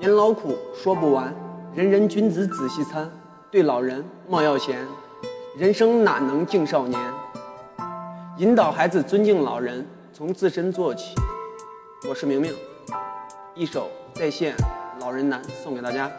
年老苦说不完，人人君子仔细参。对老人莫要嫌，人生哪能敬少年？引导孩子尊敬老人，从自身做起。我是明明，一首《再见老人难》送给大家。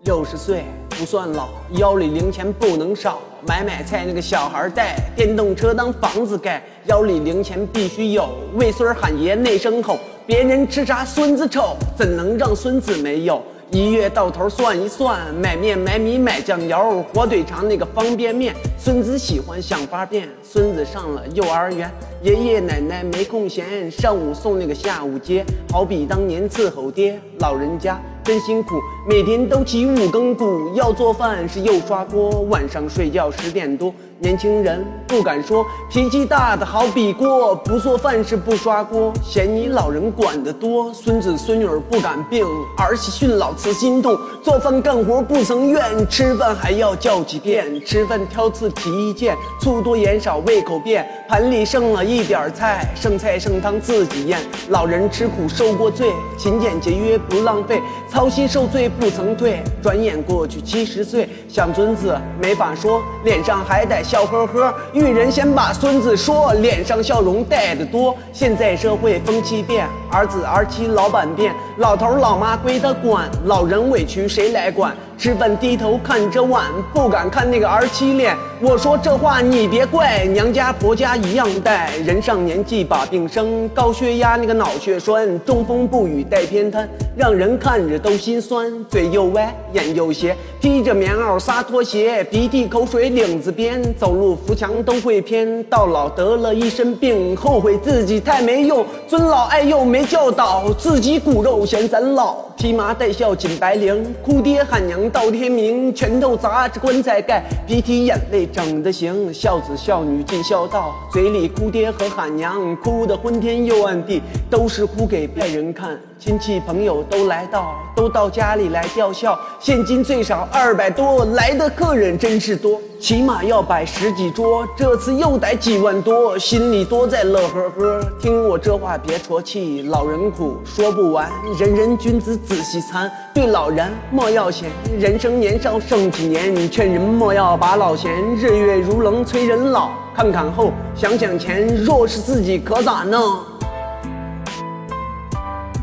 六十岁不算老，腰里零钱不能少。买买菜那个小孩带，电动车当房子盖，腰里零钱必须有。为孙喊爷那声吼，别人吃啥孙子丑，怎能让孙子没有？一月到头算一算，买面买米买酱油，火腿肠那个方便面，孙子喜欢想法变。孙子上了幼儿园，爷爷奶奶没空闲，上午送那个下午接，好比当年伺候爹，老人家。真辛苦，每天都起五更鼓，要做饭是又刷锅，晚上睡觉十点多。年轻人不敢说，脾气大的好比锅，不做饭是不刷锅，嫌你老人管得多。孙子孙女不敢病，儿媳训老慈心痛，做饭干活不曾怨，吃饭还要叫几遍。吃饭挑刺提意见，醋多盐少胃口变，盘里剩了一点菜，剩菜剩汤自己咽。老人吃苦受过罪，勤俭节约不浪费，操心受罪不曾退。转眼过去七十岁，想孙子没法说，脸上还得。笑呵呵，遇人先把孙子说，脸上笑容带得多。现在社会风气变，儿子儿媳老板变，老头老妈归他管，老人委屈谁来管？吃饭低头看着碗，不敢看那个儿妻脸。我说这话你别怪，娘家婆家一样带。人上年纪把病生，高血压那个脑血栓，中风不语带偏瘫，让人看着都心酸。嘴又歪眼又斜，披着棉袄撒拖鞋，鼻涕口水领子边，走路扶墙都会偏。到老得了一身病，后悔自己太没用。尊老爱幼没教导，自己骨肉嫌咱老。披麻戴孝紧白绫，哭爹喊娘。到天明，拳头砸着棺材盖，鼻涕眼泪整的行，孝子孝女尽孝道，嘴里哭爹和喊娘，哭得昏天又暗地，都是哭给别人看。亲戚朋友都来到，都到家里来吊孝，现金最少二百多，来的客人真是多，起码要摆十几桌，这次又得几万多，心里多在乐呵呵。听我这话别戳气，老人苦说不完，人人君子仔细参，对老人莫要嫌。人生年少剩几年，劝人莫要把老嫌。日月如冷催人老，看看后想想前，若是自己可咋弄？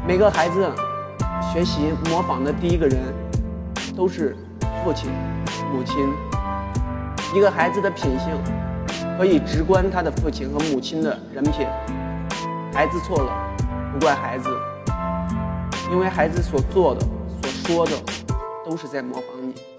每个孩子学习模仿的第一个人都是父亲、母亲。一个孩子的品性可以直观他的父亲和母亲的人品。孩子错了，不怪孩子，因为孩子所做的、所说的都是在模仿你。